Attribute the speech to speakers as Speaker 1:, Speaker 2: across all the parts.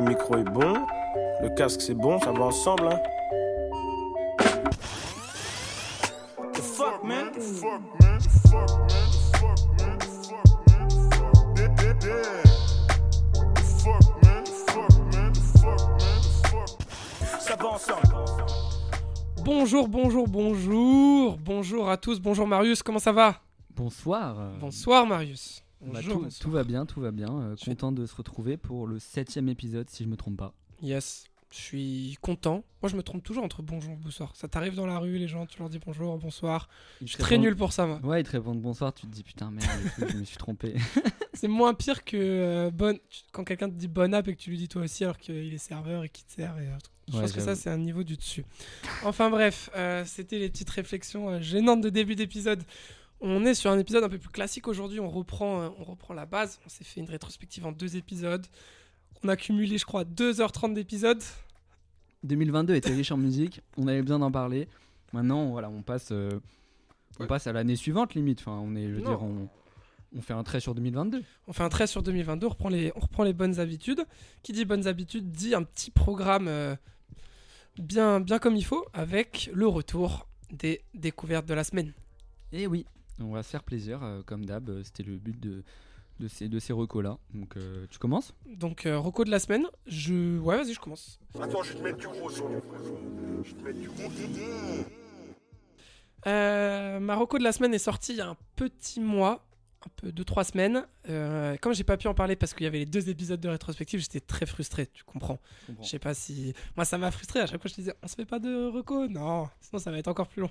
Speaker 1: Le micro est bon, le casque c'est bon, ça va ensemble. Hein. The fuck man? The fuck man? The fuck man? The fuck man? The fuck man? The fuck man? The fuck man? The fuck man? The fuck man? The fuck Ça va ensemble.
Speaker 2: Bonjour, bonjour, bonjour. Bonjour à tous. Bonjour Marius, comment ça va?
Speaker 3: Bonsoir.
Speaker 2: Bonsoir Marius.
Speaker 3: Bah, tout, tout va bien, tout va bien. Euh, content de se retrouver pour le septième épisode, si je me trompe pas.
Speaker 2: Yes, je suis content. Moi, je me trompe toujours entre bonjour et bonsoir. Ça t'arrive dans la rue, les gens, tu leur dis bonjour, bonsoir.
Speaker 3: Ils
Speaker 2: Je suis très
Speaker 3: répondent-
Speaker 2: nul pour ça, moi.
Speaker 3: Ouais, ils te répondent bonsoir, tu te dis putain merde, tout, je me suis trompé.
Speaker 2: C'est moins pire que euh, bonne... quand quelqu'un te dit bonne app et que tu lui dis toi aussi alors qu'il est serveur et qu'il te sert. Et... Je
Speaker 3: Ouais,
Speaker 2: pense que ça, c'est un niveau du dessus. Enfin bref, euh, c'était les petites réflexions euh, gênantes de début d'épisode. On est sur un épisode un peu plus classique aujourd'hui. On reprend, euh, on reprend la base. On s'est fait une rétrospective en deux épisodes. On a cumulé, je crois, 2h30 d'épisodes.
Speaker 3: 2022 était riche en musique, on avait besoin d'en parler. Maintenant, voilà, on passe, euh, on
Speaker 2: Ouais.
Speaker 3: passe à l'année suivante limite. Enfin, on est, je veux dire, on, on fait un trait sur 2022.
Speaker 2: On fait un trait sur 2022, on reprend les, on reprend les bonnes habitudes. Qui dit bonnes habitudes dit un petit programme euh, bien, bien comme il faut, avec le retour des découvertes de la semaine.
Speaker 3: Et oui, on va se faire plaisir, euh, comme d'hab. euh, C'était le but de, de ces, de ces recos là. Donc, euh, tu commences?
Speaker 2: Donc, euh, reco de la semaine, je... Ouais, vas-y, je commence.
Speaker 4: Attends, je vais te mettre du gros frère. Je vais te mettre du gros.
Speaker 2: Euh, ma reco de la semaine est sortie il y a un petit mois, un peu deux trois semaines. Euh, comme j'ai pas pu en parler parce qu'il y avait les deux épisodes de rétrospective, j'étais très frustré. Tu comprends Je sais pas si moi ça m'a frustré. À chaque fois je disais on se fait pas de reco, non, sinon ça va être encore plus long.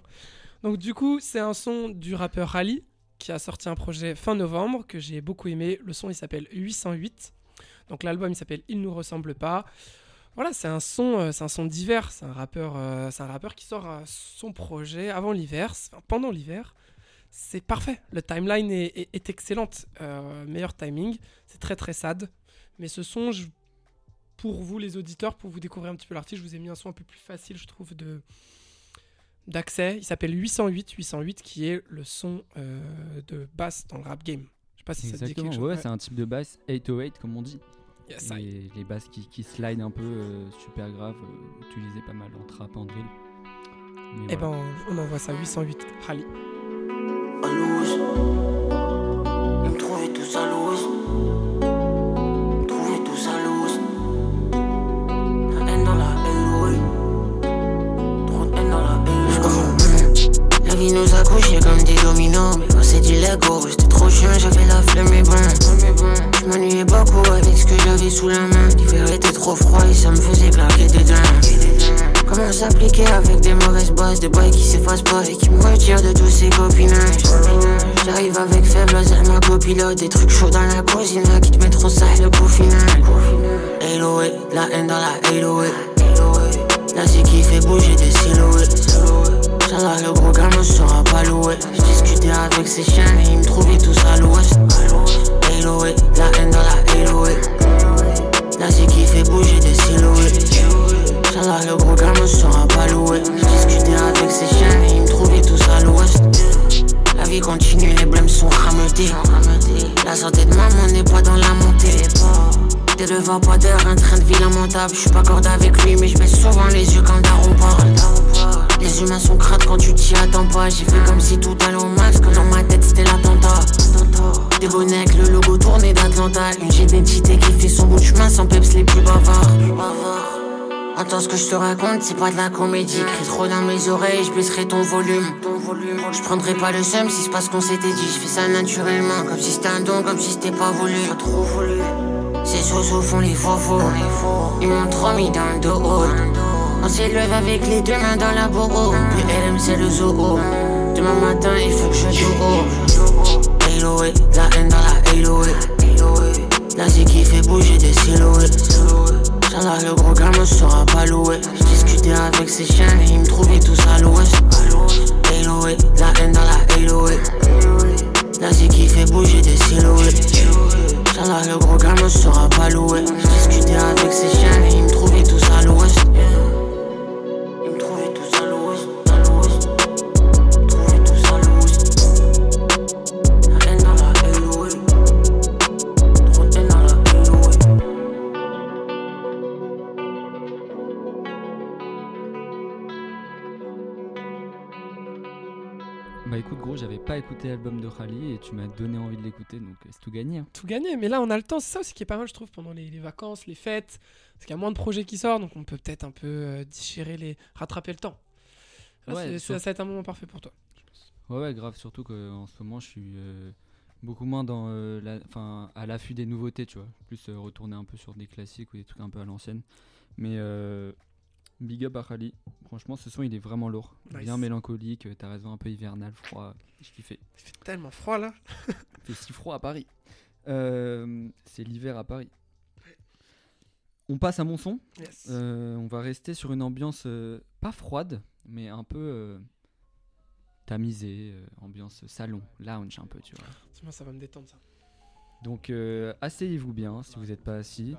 Speaker 2: Donc du coup c'est un son du rappeur Rally qui a sorti un projet fin novembre que j'ai beaucoup aimé. Le son il s'appelle 808. Donc l'album il s'appelle Il nous ressemble pas. Voilà, c'est un son, euh, c'est un son d'hiver. C'est un rappeur, euh, c'est un rappeur qui sort son projet avant l'hiver, enfin, pendant l'hiver. C'est parfait. Le timeline est, est- est excellente. Euh, meilleur timing. C'est très très sad. Mais ce son, je- pour vous les auditeurs, pour vous découvrir un petit peu l'artiste, je vous ai mis un son un peu plus facile, je trouve, de d'accès. Il s'appelle 808, 808, qui est le son euh, de basse dans le rap game. Je sais pas si ça te dit
Speaker 3: Exactement, ouais, c'est un type de basse 808 comme on dit.
Speaker 2: Yes, I-
Speaker 3: les, les basses qui, qui slide un peu euh, super grave, utilisées pas mal en trap, en drill. Mais
Speaker 2: Eh
Speaker 3: voilà.
Speaker 2: ben, on envoie ça 808 Rally.
Speaker 5: La vie nous a couchés comme des dominos. Mais quand c'est du Lego, j'étais trop chien, j'avais la flemme mais bon Je m'ennuyais beaucoup avec ce que j'avais sous la main. L'hiver était trop froid et ça me faisait claquer des dents. Comment s'appliquer avec des mauvaises bases, des boys qui s'effacent pas et qui me retirent de tous ces copinages. J'arrive avec faiblesse à ma copilote, des trucs chauds dans la cuisine qui te trop sale le final. Ouais, la haine dans la ouais. Là c'est qui fait bouger des silhouettes. J'adore le gros gars ne sera pas loué. J'discutais avec ses chiens et ils me trouvaient tous à l'ouest. Ouais, la haine dans la ouais. Là c'est qui fait bouger des silhouettes. Le gros gars ne sera pas loué. J'discutais avec ses chiens et ils me trouvaient tous à l'ouest. La vie continue, les blêmes sont rameutés. La santé de maman n'est pas dans la montée. T'es le vapeur, un train de vie lamentable. Je suis pas corde avec lui, mais baisse souvent les yeux quand Daron parle. Les humains sont crades quand tu t'y attends pas. J'ai fait comme si tout allait au max, que dans ma tête c'était l'attentat. Des bonnets le logo tourné d'Atlanta. Une génétité qui fait son bout de chemin sans peps les plus bavards. Entends ce que je te raconte, c'est pas de la comédie. Crie trop dans mes oreilles, je baisserai ton volume. Je prendrai pas le seum si c'est pas ce qu'on s'était dit. Je fais ça naturellement, comme si c'était un don, comme si c'était pas voulu. trop voulu. Ces sous font les faux faux. Ils m'ont trop mis dans le dos. On s'élève avec les deux mains dans la bourreau. Puis LM c'est le zoo. Demain matin, il faut que je joue haut. Halo, la haine dans la Halo. Là c'est qui fait bouger des silhouettes. J'adore le gros gars ne sera pas loué. J'discutais avec ses chiens et ils me trouvaient tous à l'ouest. Halo, ouais, la haine dans la ouais. Là c'est qui fait bouger des silhouettes. J'adore le gros gars ne sera pas loué. J'discutais avec ses chiens et ils me trouvaient tous à
Speaker 3: pas écouté l'album de Khali et tu m'as donné envie de l'écouter donc euh, c'est tout gagné. hein.
Speaker 2: Tout gagné. Mais là, on a le temps. C'est ça aussi qui est pas mal, je trouve, pendant les, les vacances, les fêtes. Parce qu'il y a moins de projets qui sortent, donc on peut peut-être un peu euh, déchirer les. rattraper le temps. Là,
Speaker 3: Ouais,
Speaker 2: c'est-
Speaker 3: sur-
Speaker 2: ça, va être un moment parfait pour toi.
Speaker 3: Ouais ouais grave surtout qu'en ce moment je suis euh, beaucoup moins dans euh, la, enfin à l'affût des nouveautés tu vois. Plus euh, retourner un peu sur des classiques ou des trucs un peu à l'ancienne. Mais big up à Khali. Franchement ce son il est vraiment lourd.
Speaker 2: Nice.
Speaker 3: Bien mélancolique, euh, t'as raison un peu hivernal, froid. Je kiffais.
Speaker 2: Il fait tellement froid là.
Speaker 3: Il fait si froid à Paris. Euh, c'est l'hiver à Paris. On passe à mon son.
Speaker 2: Yes.
Speaker 3: Euh, on va rester sur une ambiance euh, pas froide, mais un peu tamisée, ambiance salon, lounge un peu, tu vois.
Speaker 2: Moi, ça va me détendre ça.
Speaker 3: Donc asseyez-vous bien si vous n'êtes pas assis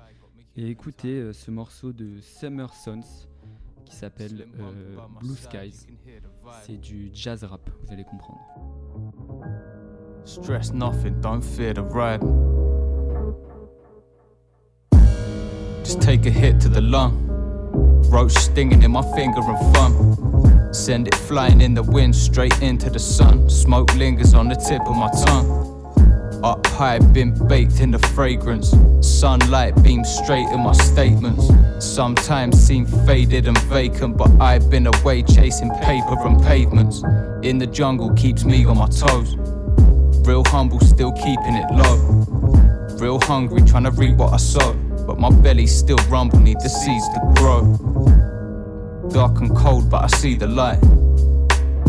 Speaker 3: et écoutez ce morceau de Summer Sons qui s'appelle euh, Blue Skies. C'est du jazz rap, vous allez comprendre.
Speaker 6: Stress nothing, don't fear the ride. Just take a hit to the lung. Roach stinging in my finger and thumb. Send it flying in the wind straight into the sun. Smoke lingers on the tip of my tongue. Up high, been baked in the fragrance. Sunlight beams straight in my statements. Sometimes seem faded and vacant, but I've been away chasing paper and pavements. In the jungle keeps me on my toes. Real humble, still keeping it low. Real hungry, trying to reap what I sow. But my belly still rumble, need the seeds to grow. Dark and cold, but I see the light.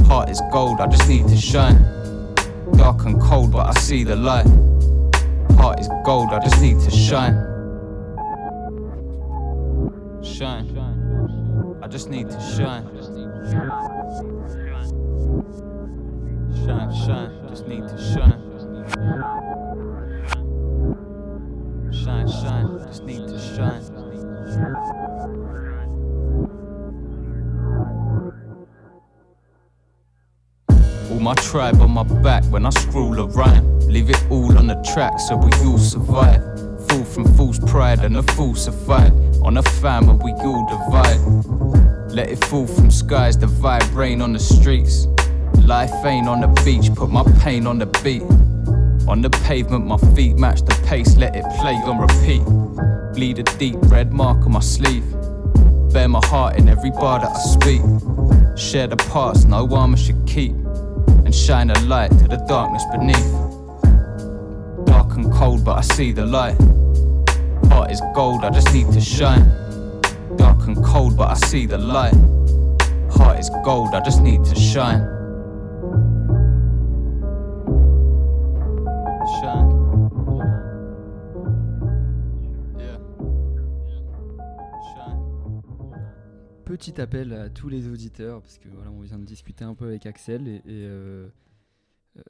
Speaker 6: Heart is gold, I just need to shine. Dark and cold, but I see the light. Heart is gold, I just need to shine. Shine. I just need to shine. Shine, shine, just need to shine. Shine, shine, just need to shine. My tribe on my back when I scroll a rhyme. Leave it all on the track so we all survive. Fall from fool's pride and a fool survive. On a family we all divide. Let it fall from skies, the vibe rain on the streets. Life ain't on the beach, put my pain on the beat. On the pavement, my feet match the pace, let it play on repeat. Bleed a deep red mark on my sleeve. Bear my heart in every bar that I speak. Share the past, no armor should keep. And shine a light to the darkness beneath. Dark and cold, but I see the light. Heart is gold, I just need to shine. Dark and cold, but I see the light. Heart is gold, I just need to shine. Shine.
Speaker 3: Petit appel à tous les auditeurs, parce que voilà, on vient de discuter un peu avec Axel et, et, euh, euh,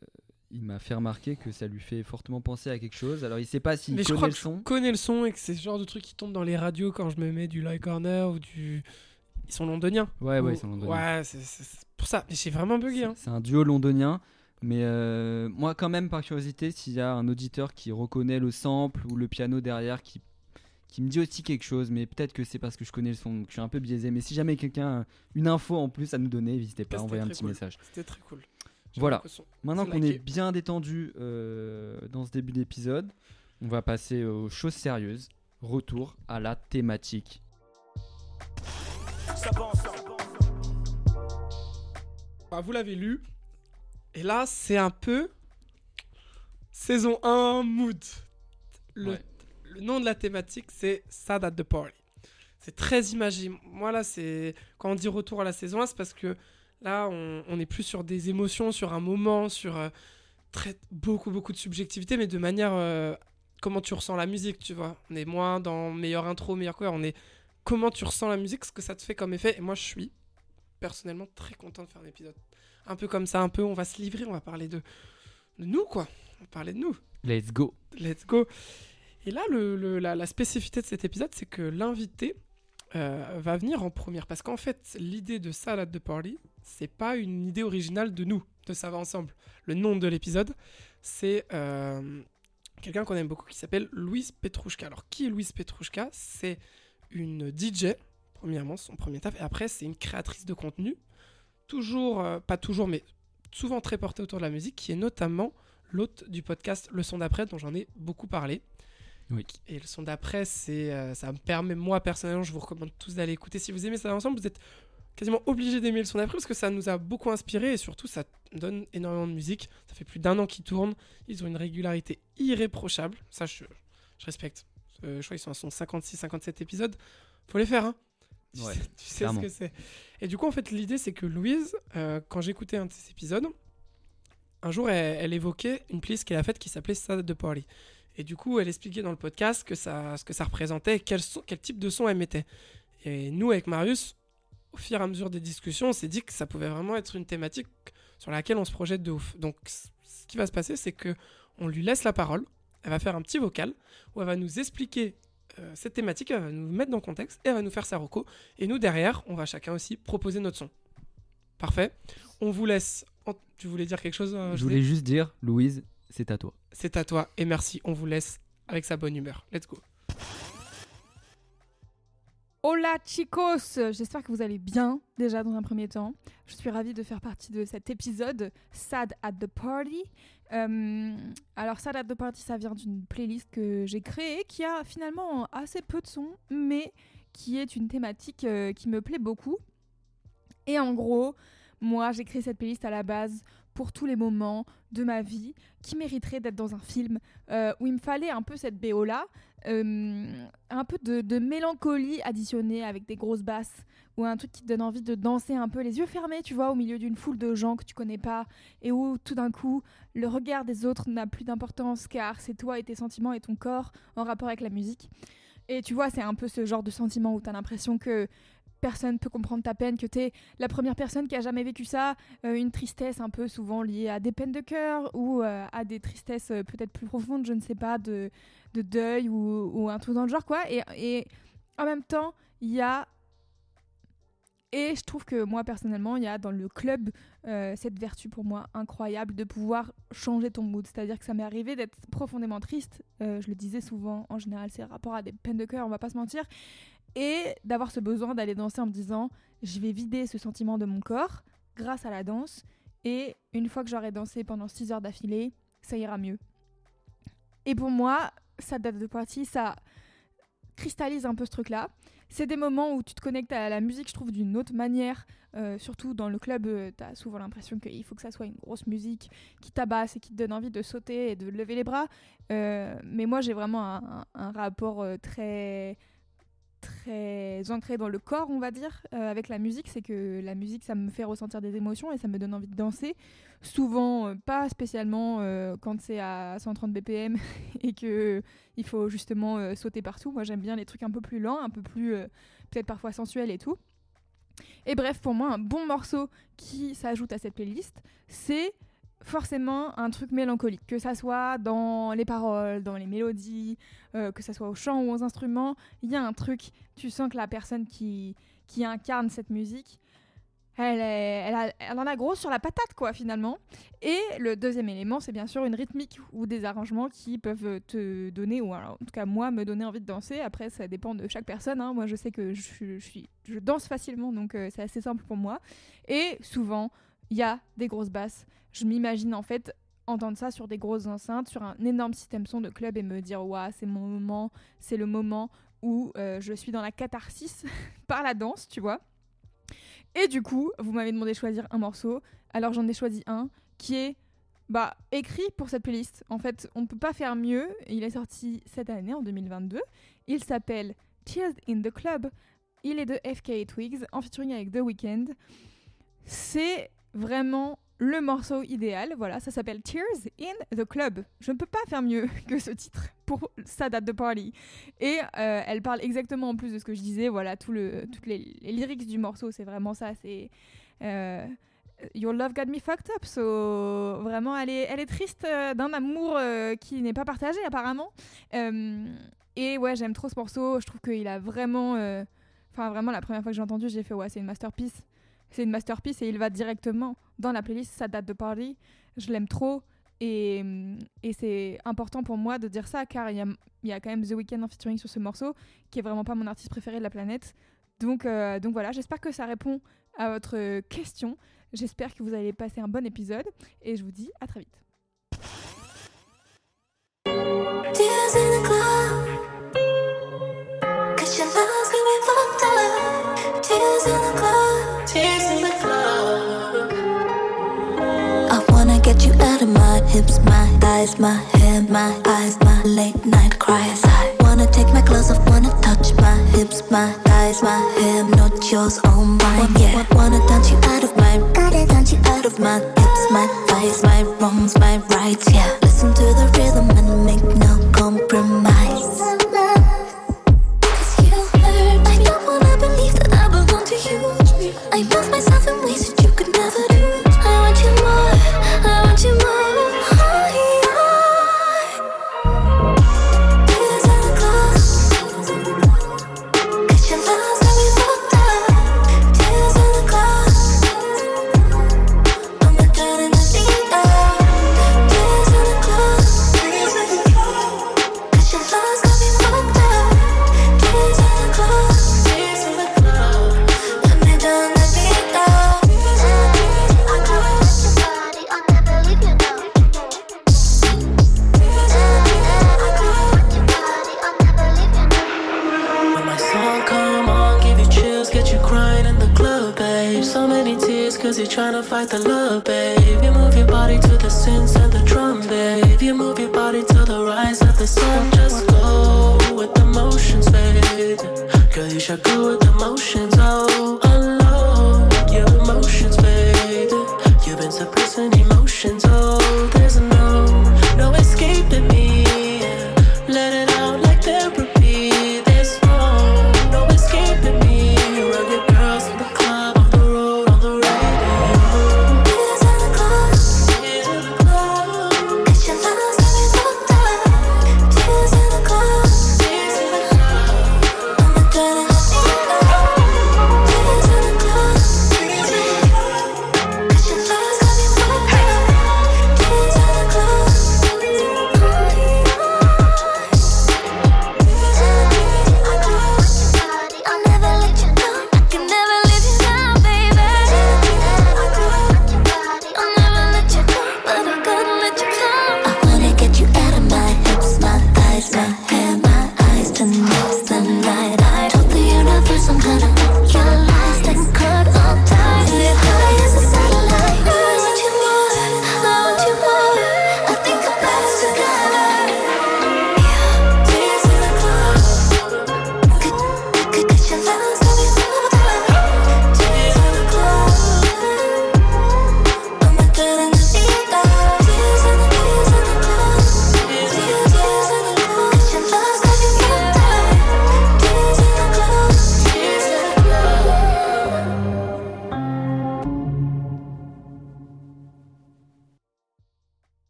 Speaker 3: il m'a fait remarquer que ça lui fait fortement penser à quelque chose. Alors il sait pas s'il
Speaker 2: Mais je
Speaker 3: connaît
Speaker 2: crois
Speaker 3: le
Speaker 2: que
Speaker 3: son.
Speaker 2: je connais le son et que c'est ce genre de truc qui tombe dans les radios quand je me mets du Live Corner ou du. Ils sont londoniens.
Speaker 3: Ouais, ouais,
Speaker 2: Ou-
Speaker 3: ils sont londoniens.
Speaker 2: Ouais, c'est pour ça. Mais j'ai vraiment bugué. Hein.
Speaker 3: C'est un duo londonien. Mais euh, moi, quand même, par curiosité, s'il y a un auditeur qui reconnaît le sample ou le piano derrière qui, qui me dit aussi quelque chose, mais peut-être que c'est parce que je connais le son, donc je suis un peu biaisé. Mais si jamais quelqu'un a une info en plus à nous donner, n'hésitez pas à envoyer un petit
Speaker 2: cool.
Speaker 3: message.
Speaker 2: C'était très cool.
Speaker 3: Voilà. Maintenant qu'on est bien détendu euh, dans ce début d'épisode, on va passer aux choses sérieuses. Retour à la thématique.
Speaker 2: Bah, vous l'avez lu. Et là, c'est un peu. Saison 1 mood. Le,
Speaker 3: Ouais.
Speaker 2: Le nom de la thématique, c'est Sad at the Party. C'est très imagé. Moi, là, c'est. Quand on dit retour à la saison 1, c'est parce que là, on, on est plus sur des émotions, sur un moment, sur euh, très, beaucoup, beaucoup de subjectivité, mais de manière. euh, comment tu ressens la musique, tu vois. On est moins dans meilleure intro, meilleur quoi. On est. Comment tu ressens la musique, ce que ça te fait comme effet. Et moi, je suis personnellement très content de faire un épisode un peu comme ça, un peu, on va se livrer, on va parler de, de nous, quoi. On va parler de nous.
Speaker 3: Let's go.
Speaker 2: Let's go. Et là, la, spécificité de cet épisode, c'est que l'invité euh, va venir en première. Parce qu'en fait, l'idée de Salade de Party, c'est pas une idée originale de nous, de Ça va ensemble. Le nom de l'épisode, c'est euh, quelqu'un qu'on aime beaucoup qui s'appelle Louise Petrouchka. Alors, qui est Louise Petrouchka? C'est une DJ, premièrement, son premier taf. Et après, c'est une créatrice de contenu. Toujours, euh, pas toujours, mais souvent très porté autour de la musique, qui est notamment l'hôte du podcast Le Son d'après, dont j'en ai beaucoup parlé.
Speaker 3: Oui.
Speaker 2: Et le son d'après, c'est, euh, ça me permet, moi personnellement, je vous recommande tous d'aller écouter. Si vous aimez ça ensemble, vous êtes quasiment obligé d'aimer le son d'après parce que ça nous a beaucoup inspiré et surtout ça donne énormément de musique. Ça fait plus d'un an qu'ils tournent. Ils ont une régularité irréprochable. Ça, je, je respecte. Euh, je crois qu'ils sont à son 56-57 épisodes. Faut les faire, hein. Tu
Speaker 3: Ouais,
Speaker 2: sais, tu sais ce que c'est. Et du coup, en fait, l'idée, c'est que Louise, euh, quand j'écoutais un de ces épisodes, un jour, elle, elle évoquait une playlist qu'elle a faite qui s'appelait Sad de Party. Et du coup, elle expliquait dans le podcast que ça, ce que ça représentait, quel, son- quel type de son elle mettait. Et nous, avec Marius, au fur et à mesure des discussions, on s'est dit que ça pouvait vraiment être une thématique sur laquelle on se projette de ouf. Donc, ce qui va se passer, c'est que on lui laisse la parole. Elle va faire un petit vocal où elle va nous expliquer euh, cette thématique, elle va nous mettre dans le contexte et elle va nous faire sa reco. Et nous, derrière, on va chacun aussi proposer notre son. Parfait. On vous laisse. en- Tu voulais dire quelque chose euh,
Speaker 3: Je voulais juste dire, Louise, c'est à toi.
Speaker 2: C'est à toi et merci. On vous laisse avec sa bonne humeur. Let's go.
Speaker 7: Hola chicos, j'espère que vous allez bien déjà dans un premier temps. Je suis ravie de faire partie de cet épisode Sad at the Party. Euh, alors Sad at the Party, ça vient d'une playlist que j'ai créée qui a finalement assez peu de sons, mais qui est une thématique euh, qui me plaît beaucoup. Et en gros, moi j'ai créé cette playlist à la base pour tous les moments de ma vie qui mériteraient d'être dans un film euh, où il me fallait un peu cette BO là. Euh, un peu de, de mélancolie additionnée avec des grosses basses ou un truc qui te donne envie de danser un peu les yeux fermés, tu vois, au milieu d'une foule de gens que tu connais pas et où tout d'un coup le regard des autres n'a plus d'importance car c'est toi et tes sentiments et ton corps en rapport avec la musique. Et tu vois, c'est un peu ce genre de sentiment où tu as l'impression que personne peut comprendre ta peine, que tu es la première personne qui a jamais vécu ça, euh, une tristesse un peu souvent liée à des peines de cœur ou euh, à des tristesses euh, peut-être plus profondes, je ne sais pas, de, de deuil ou, un truc dans le genre quoi. Et, en même temps il y a et je trouve que moi personnellement il y a dans le club cette vertu pour moi incroyable de pouvoir changer ton mood. C'est à dire que ça m'est arrivé d'être profondément triste je le disais souvent en général c'est rapport à des peines de cœur on va pas se mentir et d'avoir ce besoin d'aller danser en me disant je vais vider ce sentiment de mon corps grâce à la danse et une fois que j'aurai dansé pendant 6 heures d'affilée ça ira mieux et pour moi ça date de partie, ça cristallise un peu ce truc-là. C'est des moments où tu te connectes à la musique, je trouve, d'une autre manière. Euh, surtout dans le club, tu as souvent l'impression qu'il faut que ça soit une grosse musique qui tabasse et qui te donne envie de sauter et de lever les bras. Euh, mais moi, j'ai vraiment un rapport euh, très très ancré dans le corps, on va dire, euh, avec la musique. C'est que la musique, ça me fait ressentir des émotions et ça me donne envie de danser. Souvent, euh, pas spécialement euh, quand c'est à 130 BPM et que il faut justement sauter partout. Moi, j'aime bien les trucs un peu plus lents, un peu plus peut-être parfois sensuels et tout. Et bref, pour moi, un bon morceau qui s'ajoute à cette playlist, c'est forcément un truc mélancolique, que ça soit dans les paroles, dans les mélodies, euh, que ça soit au chant ou aux instruments, il y a un truc, tu sens que la personne qui, qui incarne cette musique, elle, est- elle, elle en a gros sur la patate, quoi, finalement. Et le deuxième élément, c'est bien sûr une rythmique ou des arrangements qui peuvent te donner, ou en tout cas moi, me donner envie de danser. Après, ça dépend de chaque personne. hein. Moi, je sais que je, je danse facilement, donc euh, c'est assez simple pour moi. Et souvent, il y a des grosses basses. Je m'imagine en fait entendre ça sur des grosses enceintes, sur un énorme système son de club et me dire waouh, c'est mon moment, c'est le moment où euh, je suis dans la catharsis par la danse, tu vois. Et du coup, vous m'avez demandé de choisir un morceau, alors j'en ai choisi un qui est bah, écrit pour cette playlist. En fait, on ne peut pas faire mieux. Il est sorti cette année, en 2022. Il s'appelle Tears in the Club. Il est de FK Twigs, en featuring avec The Weeknd. C'est vraiment le morceau idéal. Voilà, ça s'appelle Tears in the Club. Je ne peux pas faire mieux que ce titre pour sa date de party. Et euh, elle parle exactement en plus de ce que je disais. Voilà, tout le, toutes les, les lyrics du morceau, c'est vraiment ça. C'est euh, Your love got me fucked up. So vraiment, elle est, elle est triste euh, d'un amour qui n'est pas partagé apparemment. Et ouais, j'aime trop ce morceau. Je trouve qu'il a vraiment, enfin vraiment, la première fois que j'ai entendu, j'ai fait ouais, c'est une masterpiece. C'est une masterpiece et il va directement dans la playlist. Ça date de party. Je l'aime trop. Et, et c'est important pour moi de dire ça car il y a, y a quand même The Weeknd en featuring sur ce morceau qui est vraiment pas mon artiste préféré de la planète. Donc, euh, donc voilà, j'espère que ça répond à votre question. J'espère que vous allez passer un bon épisode et je vous dis à très vite.
Speaker 8: Tears in the club. I wanna get you out of my hips, my thighs, my hair, my eyes, my late night cries. I wanna take my clothes off, wanna touch my hips, my thighs, my hair, not yours, all mine. Yeah, wanna dance you out of my, gotta dance you out of my hips, my thighs, my wrongs, my rights. Yeah, listen to the rhythm and make no compromise. I love myself in ways that you could never do. I want you more. I want you more.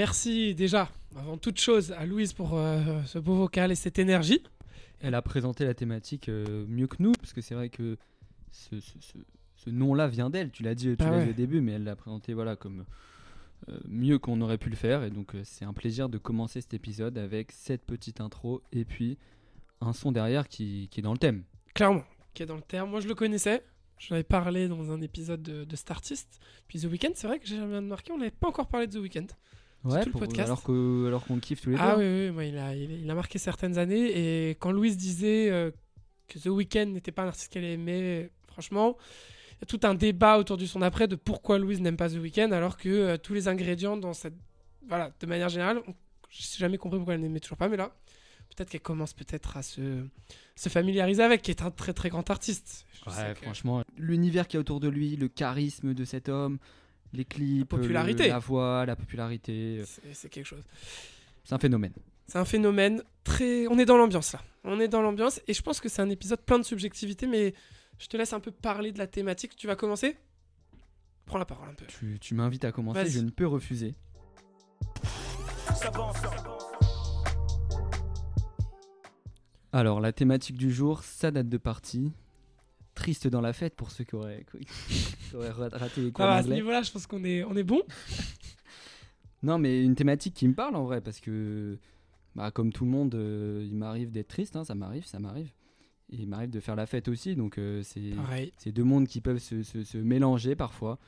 Speaker 2: Merci déjà, avant toute chose, à Louise pour euh, ce beau vocal et cette énergie.
Speaker 3: Elle a présenté la thématique euh, mieux que nous, parce que c'est vrai que ce, ce- ce- ce nom-là vient d'elle. Tu l'as dit, tu
Speaker 2: Ah
Speaker 3: l'as
Speaker 2: ouais.
Speaker 3: dit au début, mais elle l'a présenté voilà, comme euh, mieux qu'on aurait pu le faire. Et donc, c'est un plaisir de commencer cet épisode avec cette petite intro et puis un son derrière qui, qui est dans le thème.
Speaker 2: Clairement, qui est dans le terme. Moi, je le connaissais. J'en avais parlé dans un épisode de, de Startist. Puis The Weeknd, c'est vrai que j'ai jamais remarqué, on n'avait pas encore parlé de The Weeknd.
Speaker 3: Ouais,
Speaker 2: tout le podcast.
Speaker 3: alors qu'on kiffe tous les
Speaker 2: Ah
Speaker 3: deux.
Speaker 2: oui, oui, moi, il, a, il, il a marqué certaines années. Et quand Louise disait euh, que The Weeknd n'était pas un artiste qu'elle aimait, franchement, il y a tout un débat autour du son après de pourquoi Louise n'aime pas The Weeknd, alors que euh, tous les ingrédients dans cette. Voilà, de manière générale, on- je n'ai jamais compris pourquoi elle n'aimait toujours pas, mais là, peut-être qu'elle commence peut-être à se, se familiariser avec, qui est un très très grand artiste. Je sais
Speaker 3: Ouais,
Speaker 2: que-
Speaker 3: franchement, l'univers qui est autour de lui, le charisme de cet homme, les clips,
Speaker 2: La popularité.
Speaker 3: le- la voix, la popularité, euh,
Speaker 2: c'est- quelque chose.
Speaker 3: c'est un phénomène.
Speaker 2: C'est un phénomène très. On est dans l'ambiance là. On est dans l'ambiance et je pense que c'est un épisode plein de subjectivité, mais je te laisse un peu parler de la thématique. Tu vas commencer? Prends la parole un peu.
Speaker 3: Tu, tu m'invites à commencer, je ne peux refuser. Alors, la thématique du jour, sa date de partie. Triste dans la fête pour ceux qui auraient, qui auraient raté les cours
Speaker 2: va, à ce niveau-là, je pense qu'on est, on est bon.
Speaker 3: Non, mais une thématique qui me parle en vrai, parce que, bah, comme tout le monde, euh, il m'arrive d'être triste, hein, ça m'arrive, ça m'arrive. Et il m'arrive de faire la fête aussi, donc euh, c'est deux mondes qui peuvent se, se- se mélanger parfois.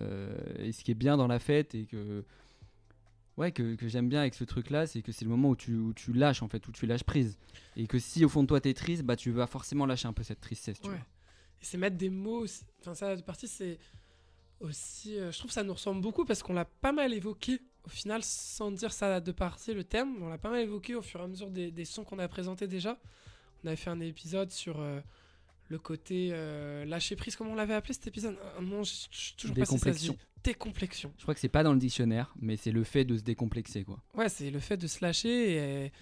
Speaker 3: Euh, et ce qui est bien dans la fête et que ouais que, que j'aime bien avec ce truc là c'est que c'est le moment où tu, où tu lâches en fait où tu lâches prise et que si au fond de toi t'es triste bah tu vas forcément lâcher un peu cette tristesse tu
Speaker 2: Ouais.
Speaker 3: vois.
Speaker 2: Et c'est mettre des mots. aussi- Enfin, ça, de partie, c'est aussi. euh, je trouve que ça nous ressemble beaucoup parce qu'on l'a pas mal évoqué au final, sans dire ça de partie le thème. On l'a pas mal évoqué au fur et à mesure des, des sons qu'on a présentés déjà. On avait fait un épisode sur euh, le côté euh, lâcher prise. Comment on l'avait appelé cet épisode Un nom, je suis toujours pas
Speaker 3: Décomplexion.
Speaker 2: dit. Décomplexion.
Speaker 3: je crois que c'est pas dans le dictionnaire mais c'est le fait de se décomplexer quoi
Speaker 2: Ouais, c'est le fait de se lâcher et,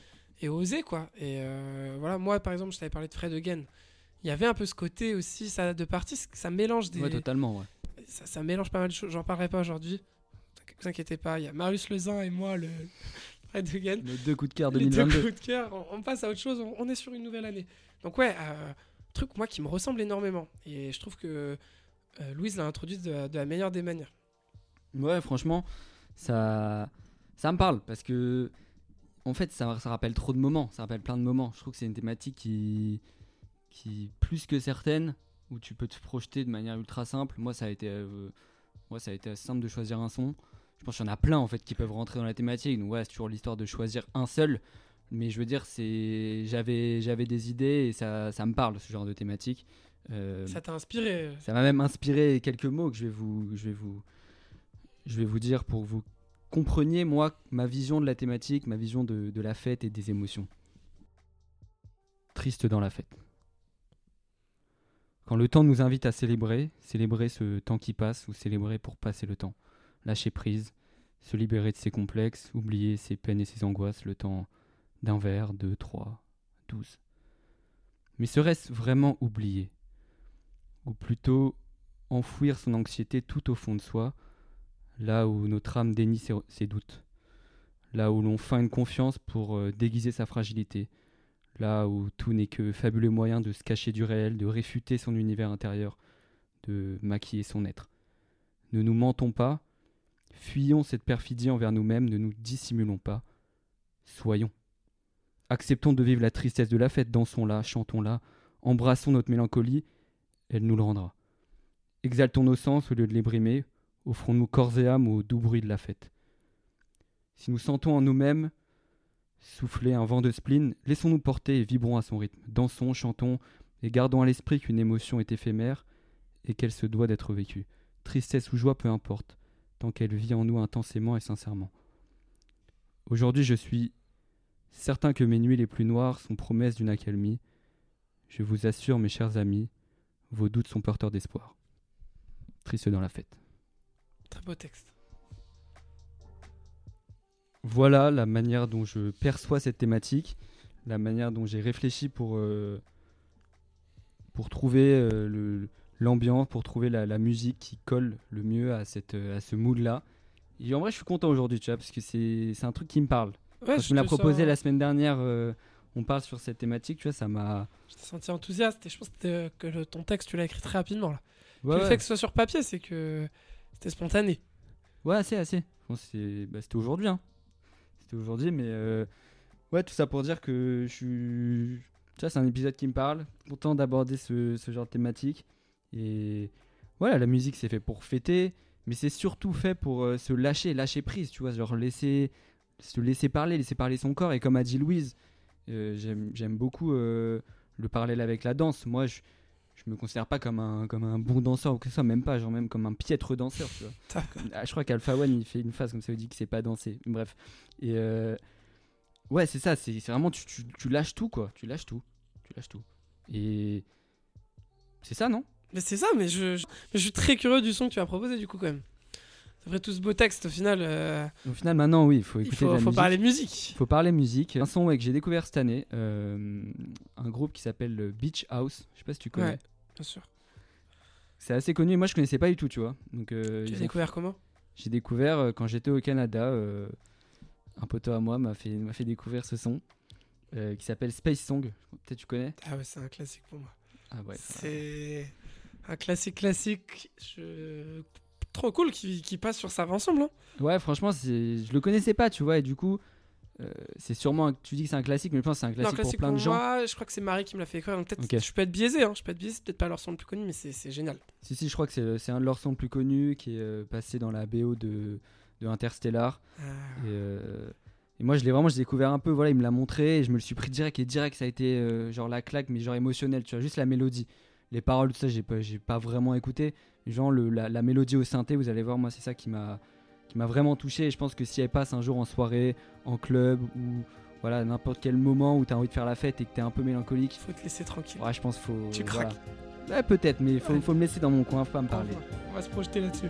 Speaker 2: et oser, quoi. Et voilà, moi, par exemple, je t'avais parlé de Fred Again. Il y avait un peu ce côté aussi, ça de partie, ça mélange des.
Speaker 3: ouais totalement ouais
Speaker 2: ça, ça mélange pas mal de choses. J'en parlerai pas aujourd'hui. Ne vous inquiétez pas, il y a Marius Lezin et moi, le Fred Again.
Speaker 3: les deux coups de cœur
Speaker 2: Les deux
Speaker 3: 2022
Speaker 2: coups de cœur, on, on passe à autre chose, on, on est sur une nouvelle année. Donc ouais, euh, truc moi qui me ressemble énormément. Et je trouve que euh, Louise l'a introduit de, de la meilleure des manières.
Speaker 3: Ouais, franchement, ça, ça me parle parce que, en fait, ça, ça rappelle trop de moments. Ça rappelle plein de moments. Je trouve que c'est une thématique qui, qui, plus que certaines, où tu peux te projeter de manière ultra simple. Moi, ça a été, euh, moi, ça a été assez simple de choisir un son. Je pense qu'il y en a plein en fait qui peuvent rentrer dans la thématique. Donc ouais, c'est toujours l'histoire de choisir un seul. Mais je veux dire, c'est, j'avais, j'avais des idées et ça, ça me parle ce genre de thématique. Euh,
Speaker 2: Ça t'a inspiré
Speaker 3: ça m'a même inspiré quelques mots que je vais vous, je vais vous, je vais vous dire pour que vous compreniez moi ma vision de la thématique, ma vision de, de la fête et des émotions. Triste dans la fête. Quand le temps nous invite à célébrer, célébrer ce temps qui passe ou célébrer pour passer le temps, lâcher prise, se libérer de ses complexes, oublier ses peines et ses angoisses, le temps d'un verre, deux, trois, douze. Mais serait-ce vraiment oublier? Ou plutôt enfouir son anxiété tout au fond de soi, là où notre âme dénie ses, doutes, là où l'on feint une confiance pour euh, déguiser sa fragilité, là où tout n'est que fabuleux moyen de se cacher du réel, de réfuter son univers intérieur, de maquiller son être. Ne nous mentons pas, fuyons cette perfidie envers nous-mêmes, ne nous dissimulons pas, soyons. Acceptons de vivre la tristesse de la fête, dansons-la, chantons-la, embrassons notre mélancolie, elle nous le rendra. Exaltons nos sens au lieu de les brimer, offrons-nous corps et âme au doux bruit de la fête. Si nous sentons en nous-mêmes souffler un vent de spleen, laissons-nous porter et vibrons à son rythme. Dansons, chantons et gardons à l'esprit qu'une émotion est éphémère et qu'elle se doit d'être vécue. Tristesse ou joie, peu importe, tant qu'elle vit en nous intensément et sincèrement. Aujourd'hui, je suis certain que mes nuits les plus noires sont promesses d'une accalmie. Je vous assure, mes chers amis, vos doutes sont porteurs d'espoir. Triste dans la fête.
Speaker 2: Très beau texte.
Speaker 3: Voilà la manière dont je perçois cette thématique, la manière dont j'ai réfléchi pour, euh, pour trouver euh, l'ambiance, pour trouver la, la musique qui colle le mieux à, cette, euh, à ce mood-là. Et en vrai, je suis content aujourd'hui, tu vois, parce que c'est un truc qui me parle.
Speaker 2: Ouais,
Speaker 3: Quand
Speaker 2: je
Speaker 3: tu me l'as proposé
Speaker 2: sens-
Speaker 3: la semaine dernière, euh, on parle sur cette thématique, tu vois, ça m'a.
Speaker 2: Je t'ai senti enthousiaste et je pense que, c'était- que le- ton texte, tu l'as écrit très rapidement. Là.
Speaker 3: Ouais,
Speaker 2: le fait que ce soit sur papier, c'est que c'était spontané.
Speaker 3: Ouais, assez, assez. Bah, C'était aujourd'hui. Hein. Aujourd'hui, mais euh, ouais, tout ça pour dire que je suis. Vois, c'est un épisode qui me parle. Content d'aborder ce, ce genre de thématique. Et voilà, la musique, c'est fait pour fêter, mais c'est surtout fait pour euh, se lâcher, lâcher prise, tu vois, genre laisser, se laisser parler, laisser parler son corps. Et comme a dit Louise, euh, j'aime beaucoup le parallèle avec la danse. Moi, je. Je me considère pas comme un, comme un bon danseur ou que ce soit, même pas, genre même comme un piètre danseur, tu vois. Ah, je crois qu'Alpha One il fait une phase comme ça, il dit que c'est pas danser. Bref. Et euh, ouais, c'est ça, c'est c'est vraiment tu, tu, tu lâches tout quoi, tu lâches tout. Tu lâches tout. Et c'est ça, non?
Speaker 2: Mais c'est ça, mais je, je, mais je suis très curieux du son que tu as proposé du coup quand même. Après tout ce beau texte, au final, euh,
Speaker 3: Au final, maintenant, oui, il faut
Speaker 2: il
Speaker 3: écouter de
Speaker 2: faut,
Speaker 3: la
Speaker 2: faut
Speaker 3: musique.
Speaker 2: parler musique.
Speaker 3: faut parler musique. Un son ouais, que j'ai découvert cette année, euh, un groupe qui s'appelle le Beach House. Je sais pas si tu connais.
Speaker 2: Ouais, bien sûr.
Speaker 3: C'est assez connu. Moi, je connaissais pas du tout, tu vois. Donc, euh,
Speaker 2: Tu
Speaker 3: ils
Speaker 2: as
Speaker 3: ont
Speaker 2: découvert comment?
Speaker 3: J'ai découvert euh, quand j'étais au Canada. euh, un poteau à moi m'a fait, m'a fait découvrir ce son euh, qui s'appelle Space Song. Peut-être tu connais
Speaker 2: Ah ouais, c'est un classique pour moi.
Speaker 3: Ah ouais.
Speaker 2: C'est un classique classique. Je... Trop cool qui, qui passe sur ça ensemble. Hein.
Speaker 3: Ouais, franchement, c'est- je le connaissais pas, tu vois. Et du coup, euh, c'est sûrement. un- tu dis que c'est un classique, mais je pense que c'est un
Speaker 2: Non,
Speaker 3: classique,
Speaker 2: classique
Speaker 3: pour plein de gens.
Speaker 2: moi, je crois que c'est Marie qui me l'a fait écrire. donc peut-être je peux être biaisé, hein, je peux être biaisé, c'est peut-être pas leur son le plus connu, mais c'est génial.
Speaker 3: Si, si, je crois que c'est un de leurs sons le plus connus qui est euh, passé dans la BO de, de Interstellar.
Speaker 2: Ah.
Speaker 3: Et, euh, et moi, je l'ai vraiment, je l'ai découvert un peu. Voilà, il me l'a montré et je me le suis pris direct. Et direct, ça a été genre la claque, mais genre émotionnel. Tu vois, juste la mélodie. Les paroles, tout ça, j'ai pas, pas vraiment écouté. Genre le, la, la mélodie au synthé, vous allez voir, moi, c'est ça qui m'a qui m'a vraiment touché. Et je pense que si elle passe un jour en soirée, en club ou voilà n'importe quel moment où tu as envie de faire la fête et que tu es un peu mélancolique,
Speaker 2: Faut te laisser tranquille.
Speaker 3: ouais, je pense faut.
Speaker 2: Tu
Speaker 3: voilà.
Speaker 2: craques.
Speaker 3: Ouais, peut-être, mais il faut,
Speaker 2: Ouais.
Speaker 3: faut me laisser dans mon coin, faut pas me
Speaker 2: On
Speaker 3: parler.
Speaker 2: On va se projeter là-dessus.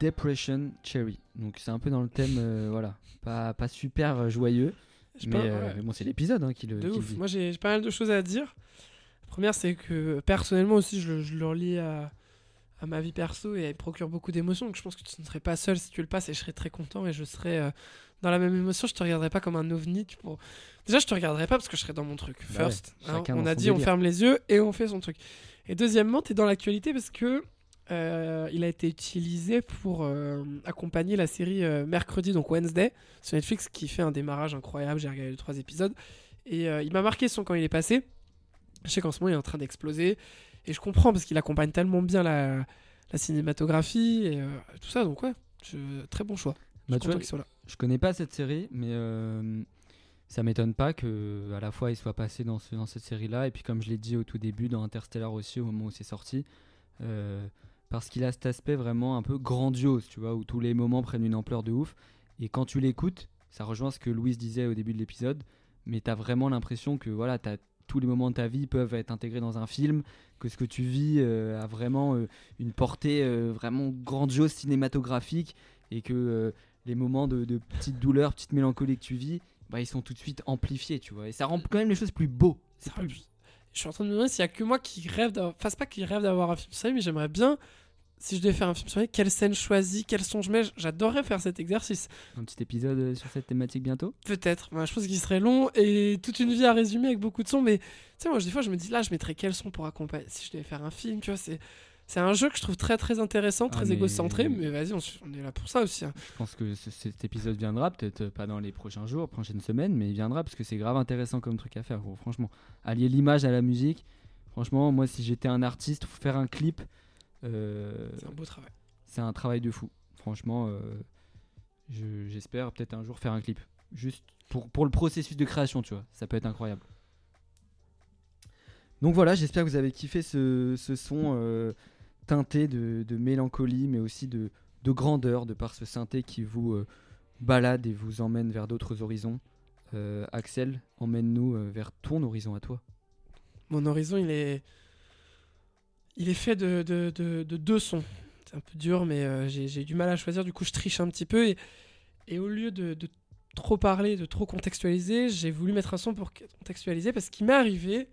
Speaker 3: Depression Cherry. Donc c'est un peu dans le thème, euh, voilà, pas, pas super euh, joyeux, euh, mais bon, c'est l'épisode hein, qui le,
Speaker 2: De
Speaker 3: qui le
Speaker 2: ouf.
Speaker 3: dit.
Speaker 2: Moi, j'ai pas mal de choses à dire. La première, c'est que personnellement aussi, je, le- je le relie à, à ma vie perso et elle procure beaucoup d'émotions. Donc, je pense que tu ne serais pas seul si tu le passes et je serais très content et je serais euh, dans la même émotion. Je te regarderais pas comme un ovni. tu pourrais- Déjà, je te regarderais pas parce que je serais dans mon truc.
Speaker 3: Bah ouais,
Speaker 2: First, hein. on a dit, on ferme les yeux et on fait son truc. Et deuxièmement, tu es dans l'actualité parce que euh, il a été utilisé pour euh, accompagner la série euh, Mercredi, donc Wednesday, sur Netflix, qui fait un démarrage incroyable. J'ai regardé les trois épisodes. Et il m'a marqué son quand il est passé. Je sais qu'en ce moment, il est en train d'exploser. Et je comprends parce qu'il accompagne tellement bien la, la cinématographie et tout ça. Donc, ouais, je- très bon choix. Je
Speaker 3: Bah, vois,
Speaker 2: là.
Speaker 3: Je connais pas cette série, mais ça m'étonne pas que à la fois il soit passé dans, ce, dans cette série-là, et puis comme je l'ai dit au tout début, dans Interstellar aussi, au moment où c'est sorti, euh, parce qu'il a cet aspect vraiment un peu grandiose, tu vois, où tous les moments prennent une ampleur de ouf, et quand tu l'écoutes, ça rejoint ce que Louise disait au début de l'épisode, mais t'as vraiment l'impression que voilà, t'as tous les moments de ta vie peuvent être intégrés dans un film, que ce que tu vis euh, a vraiment euh, une portée euh, vraiment grandiose cinématographique, et que les moments de, de petite douleur, petite mélancolie que tu vis, bah, ils sont tout de suite amplifiés, tu vois. Et ça rend quand même les choses plus beaux.
Speaker 2: Je suis en train de me demander s'il y a que moi qui rêve d'avoir. Enfin, pas qui rêve d'avoir un film mais j'aimerais bien. Si je devais faire un film sur lui, quelle scène choisie, quel son je mets, j'adorerais faire cet exercice.
Speaker 3: Un petit épisode euh, sur cette thématique bientôt?
Speaker 2: Peut-être. Moi, je pense qu'il serait long et toute une vie à résumer avec beaucoup de sons. Mais tu sais, moi, des fois, je me dis là, je mettrais quel son pour accompagner. Si je devais faire un film, tu vois, c'est. C'est un jeu que je trouve très très intéressant, très
Speaker 3: Ah, mais-
Speaker 2: égocentré, mais vas-y, on, est là pour ça aussi. hein.
Speaker 3: Je pense que ce- cet épisode viendra, peut-être euh, pas dans les prochains jours, prochaines semaines, mais il viendra parce que c'est grave intéressant comme truc à faire, gros, franchement. Allier l'image à la musique, franchement, moi, si j'étais un artiste, faire un clip,
Speaker 2: C'est un beau travail.
Speaker 3: c'est un travail de fou. Franchement, euh, je- j'espère peut-être un jour faire un clip. Juste pour, pour le processus de création, tu vois. Ça peut être incroyable. Donc voilà, j'espère que vous avez kiffé ce, ce son euh, teinté de, de mélancolie, mais aussi de, de grandeur, de par ce synthé qui vous euh, balade et vous emmène vers d'autres horizons. Euh, Axel, emmène-nous euh, vers ton horizon à toi.
Speaker 2: Mon horizon, il est. Il est fait de, de, de- de deux sons. C'est un peu dur, mais euh, j'ai eu du mal à choisir. Du coup, je triche un petit peu. Et, au lieu de, trop parler, de trop contextualiser, j'ai voulu mettre un son pour contextualiser parce qu'il m'est arrivé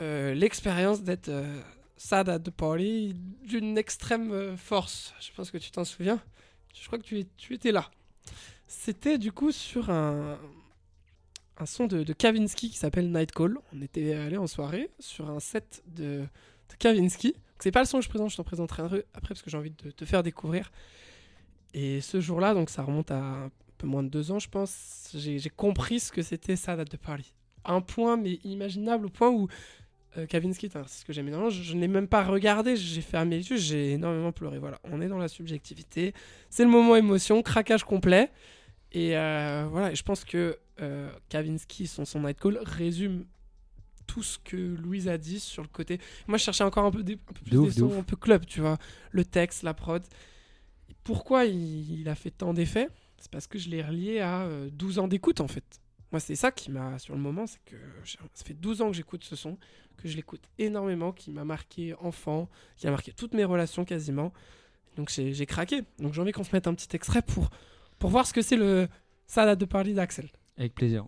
Speaker 2: euh, l'expérience d'être euh, sad at the party d'une extrême force. Je pense que tu t'en souviens. Je crois que tu, étais là. C'était du coup sur un, un son de, de Kavinsky qui s'appelle Night Call. On était allé en soirée sur un set de, Kavinsky. C'est pas le son que je présente, je t'en présenterai après parce que j'ai envie de te faire découvrir. Et ce jour-là, donc ça remonte à un peu moins de deux ans, je pense, j'ai compris ce que c'était ça, date de Paris. Un point, mais inimaginable, au point où euh, Kavinsky, est un artiste que j'aime énormément, je, je n'ai même pas regardé, j'ai fermé les yeux, j'ai énormément pleuré. Voilà, on est dans la subjectivité, c'est le moment émotion, craquage complet. Et euh, voilà, je pense que euh, Kavinsky, son, son Night Call, résume tout ce que Louise a dit sur le côté. Moi, je cherchais encore un peu, des, un peu plus
Speaker 3: De ouf,
Speaker 2: des
Speaker 3: de
Speaker 2: sons un peu club, tu vois. Le texte, la prod. Et pourquoi il, il a fait tant d'effets? C'est parce que je l'ai relié à euh, 12 ans d'écoute, en fait. Moi, c'est ça qui m'a, sur le moment, c'est que j'ai- ça fait 12 ans que j'écoute ce son, que je l'écoute énormément, qui m'a marqué enfant, qui a marqué toutes mes relations quasiment. Donc j'ai j'ai craqué. Donc j'ai envie qu'on se mette un petit extrait pour, pour voir ce que c'est le salade de parler d'Axel.
Speaker 3: Avec plaisir.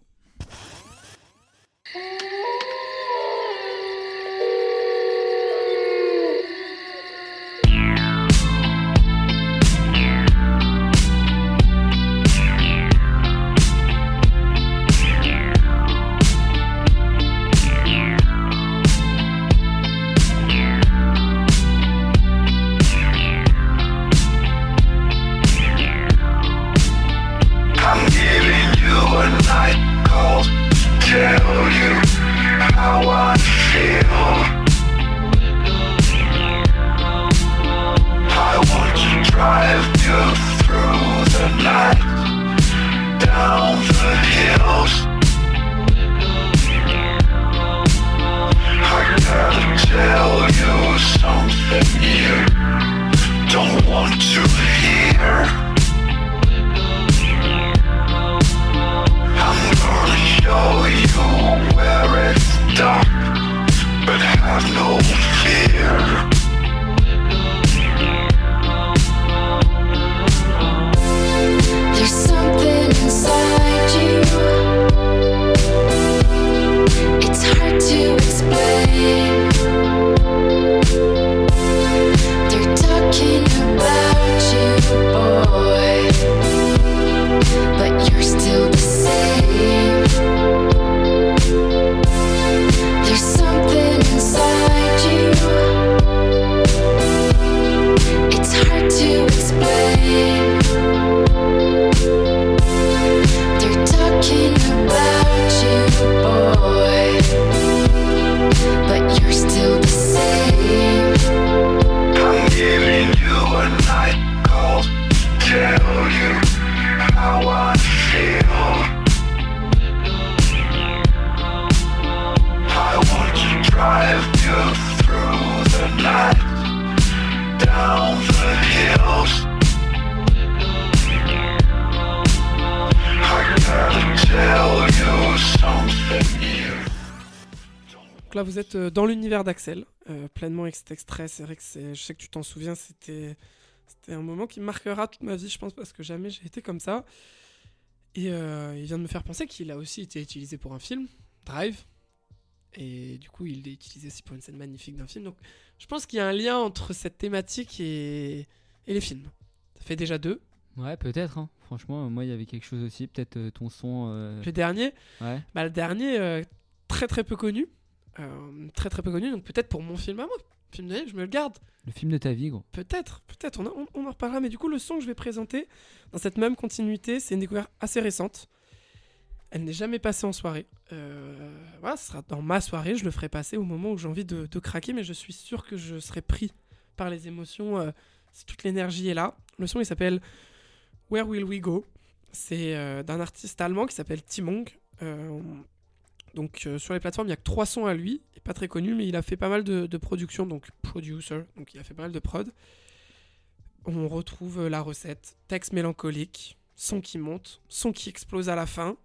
Speaker 2: d'Axel, euh, pleinement avec cet extrait. C'est vrai que je sais que tu t'en souviens, c'était, un moment qui marquera toute ma vie, je pense, parce que jamais j'ai été comme ça. Et euh, il vient de me faire penser qu'il a aussi été utilisé pour un film, Drive. Et du coup, il est utilisé aussi pour une scène magnifique d'un film. Donc, je pense qu'il y a un lien entre cette thématique et, et les films. Ça fait déjà deux.
Speaker 3: Ouais, peut-être. hein. Franchement, moi, il y avait quelque chose aussi. Peut-être euh, ton son. euh,
Speaker 2: Le dernier,
Speaker 3: Ouais.
Speaker 2: bah, le dernier, euh, très très peu connu. Euh, très très peu connu, donc peut-être pour mon film à moi. Film de je me le garde.
Speaker 3: Le film de ta vie, gros.
Speaker 2: Peut-être, peut-être, on, en- on, on en reparlera. Mais du coup, le son que je vais présenter dans cette même continuité, c'est une découverte assez récente. Elle n'est jamais passée en soirée. Euh, voilà, ce sera dans ma soirée, je le ferai passer au moment où j'ai envie de, de craquer, mais je suis sûr que je serai pris par les émotions euh, si toute l'énergie est là. Le son, il s'appelle Where Will We Go? C'est euh, d'un artiste allemand qui s'appelle Timong. Donc euh, sur les plateformes, il n'y a que trois sons à lui. Il n'est pas très connu, mais il a fait pas mal de, de productions, donc producer, donc il a fait pas mal de prod. On retrouve euh, la recette. Texte mélancolique, son qui monte, son qui explose à la fin,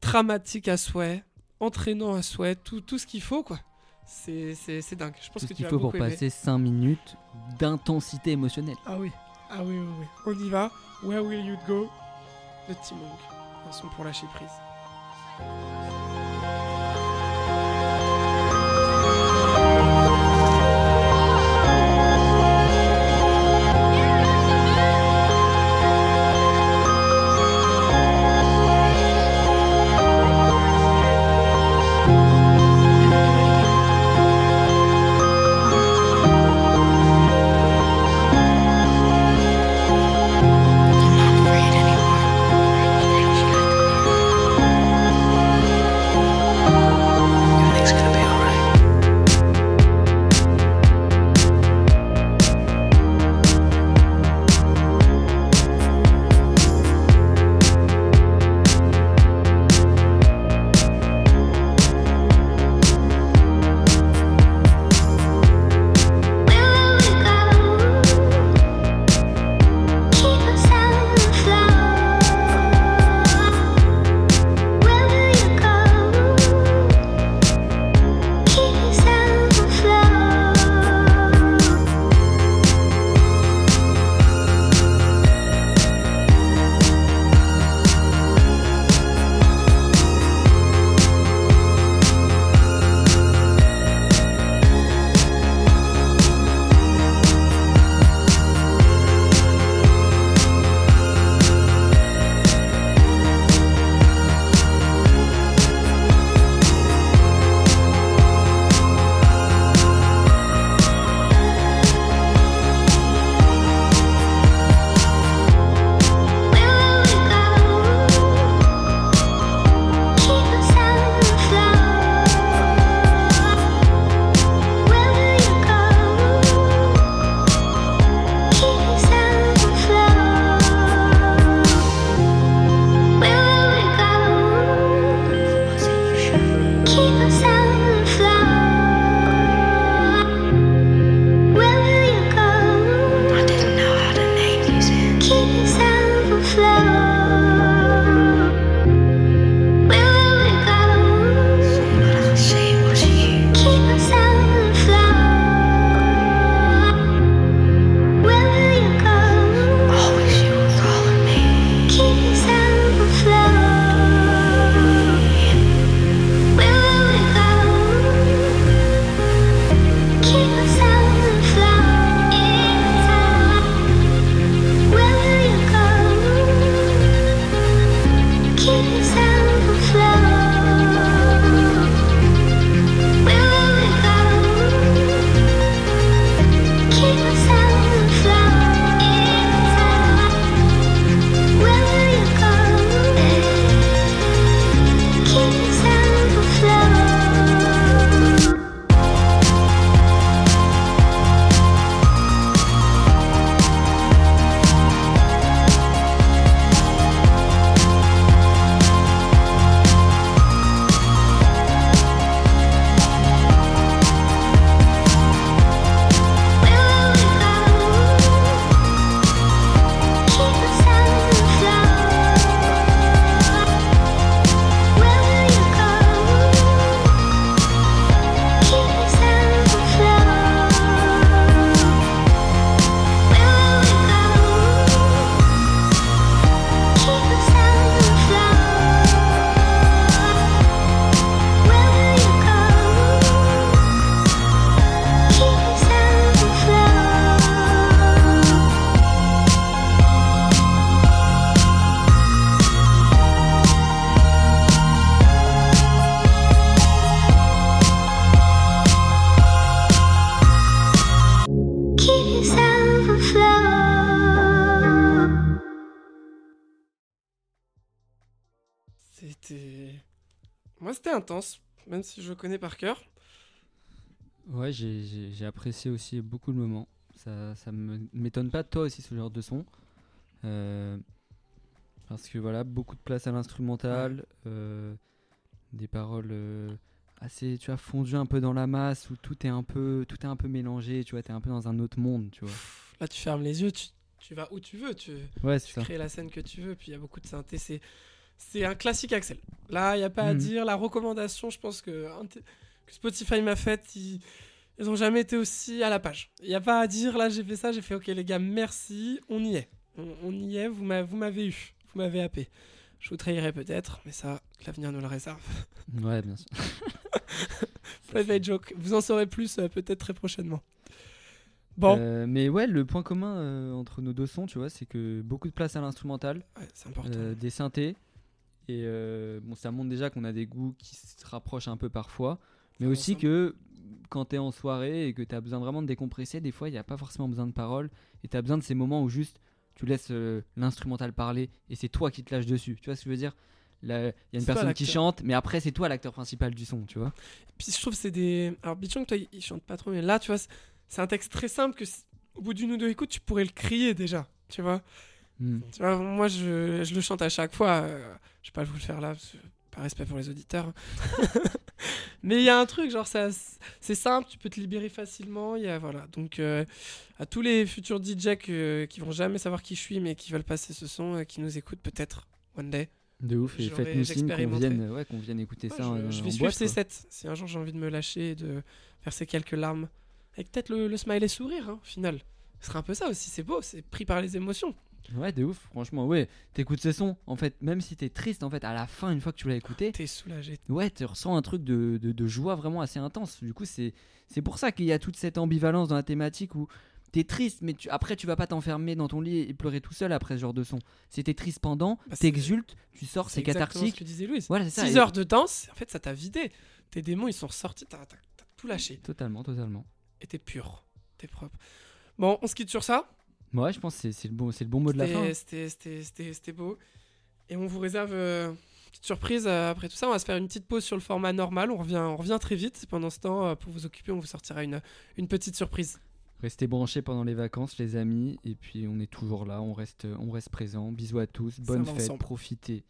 Speaker 2: dramatique à souhait, entraînant à souhait, tout, tout ce qu'il faut, quoi. C'est c'est- c'est dingue. Je pense
Speaker 3: Tout
Speaker 2: que tu vas
Speaker 3: faut pour
Speaker 2: aimer.
Speaker 3: passer 5 minutes d'intensité émotionnelle.
Speaker 2: Ah oui, ah oui, oui, oui. On y va. Where will you go? De Timong. Un son pour lâcher prise. Même si je le connais par cœur.
Speaker 3: Ouais, j'ai- apprécié aussi beaucoup le moment. Ça, ça m'étonne pas de toi aussi ce genre de son. Euh, parce que voilà, beaucoup de place à l'instrumental, euh, des paroles euh, assez, tu vois, fondues un peu dans la masse où tout est un peu, tout est un peu mélangé. Tu vois, t'es un peu dans un autre monde, tu vois.
Speaker 2: Là, tu fermes les yeux, tu, tu vas où tu veux, tu,
Speaker 3: Ouais,
Speaker 2: tu
Speaker 3: ça.
Speaker 2: crées la scène que tu veux, puis il y a beaucoup de synthé. C'est, c'est un classique Axel. Là, il n'y a pas à
Speaker 3: Mhm.
Speaker 2: dire. La recommandation, je pense que, que Spotify m'a faite, ils, ils ont jamais été aussi à la page. Il n'y a pas à dire, là, j'ai fait ça, j'ai fait, ok, les gars, merci, on y est. On, on y est, vous m'a- vous m'avez eu, vous m'avez happé. Je vous trahirai peut-être, mais ça, l'avenir nous le réserve.
Speaker 3: Ouais, bien sûr.
Speaker 2: Private joke. Vous en saurez plus euh, peut-être très prochainement. Bon,
Speaker 3: Euh, mais ouais, le point commun euh, entre nos deux sons, tu vois, c'est que beaucoup de place à l'instrumental.
Speaker 2: ouais, c'est important.
Speaker 3: Des synthés. Et euh, bon, ça montre déjà qu'on a des goûts qui se rapprochent un peu parfois. Mais aussi que quand tu es en soirée et que tu as besoin vraiment de décompresser, des fois, il n'y a pas forcément besoin de paroles. Et tu as besoin de ces moments où juste tu laisses euh, l'instrumental parler et c'est toi qui te lâches dessus. Tu vois ce que je veux dire? Il y a une personne qui chante, mais après, c'est toi l'acteur principal du son, tu vois
Speaker 2: Puis je trouve que c'est des. Alors Bichong, toi, il, chante pas trop, mais là, tu vois, c'est- un texte très simple que au bout d'une ou deux écoutes, tu pourrais le crier déjà. Tu vois,
Speaker 3: Hmm.
Speaker 2: tu vois moi, je, je le chante à chaque fois. euh, je vais pas vous le faire là, parce que, par respect pour les auditeurs. mais il y a un truc, genre, ça, c'est simple, tu peux te libérer facilement. Il y a, voilà. Donc, euh, à tous les futurs DJ que- qui vont jamais savoir qui je suis, mais qui veulent passer ce son, euh, qui nous écoutent peut-être, one day.
Speaker 3: De ouf, et faites-nous signe qu'on vienne, ouais, qu'on vienne écouter
Speaker 2: Ouais,
Speaker 3: ça
Speaker 2: je,
Speaker 3: en,
Speaker 2: je
Speaker 3: en
Speaker 2: vais suivre
Speaker 3: boîte,
Speaker 2: ces
Speaker 3: quoi.
Speaker 2: sets. Si un jour j'ai envie de me lâcher et de verser quelques larmes. Avec peut-être le, le smile et sourire, hein, au final. Ce serait un peu ça aussi, c'est beau, c'est pris par les émotions.
Speaker 3: Ouais, de ouf, franchement, ouais. T'écoutes ce son, en fait, même si t'es triste, en fait, à la fin, une fois que tu l'as écouté,
Speaker 2: T'es soulagé.
Speaker 3: ouais, tu ressens un truc de, de, de joie vraiment assez intense. Du coup, c'est c'est pour ça qu'il y a toute cette ambivalence dans la thématique où t'es triste, mais tu, après, tu vas pas t'enfermer dans ton lit et pleurer tout seul après ce genre de son. Si t'es triste pendant,
Speaker 2: Bah, c'est-
Speaker 3: t'exultes, tu sors, c'est cathartique.
Speaker 2: ce que disait Louise.
Speaker 3: Voilà, c'est ça.
Speaker 2: 6
Speaker 3: et-
Speaker 2: heures de danse, en fait, ça t'a vidé. Tes démons, ils sont ressortis, t'as t'as- t'as tout lâché.
Speaker 3: Totalement, totalement.
Speaker 2: Et t'es pur, t'es propre. Bon, on se quitte sur ça.
Speaker 3: Ouais, je pense que c'est- le, bon, c'est le bon mot de la fin.
Speaker 2: C'était- beau. Et on vous réserve euh, une petite surprise euh, après tout ça. On va se faire une petite pause sur le format normal. On revient, on revient très vite. Pendant ce temps, euh, pour vous occuper, on vous sortira une, une petite surprise.
Speaker 3: Restez branchés pendant les vacances, les amis. Et puis, on est toujours là, on reste, on reste présent. Bisous à tous, bonne fête,
Speaker 2: ensemble.
Speaker 3: profitez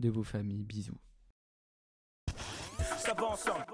Speaker 3: de vos familles. Bisous.
Speaker 1: Ça va ensemble.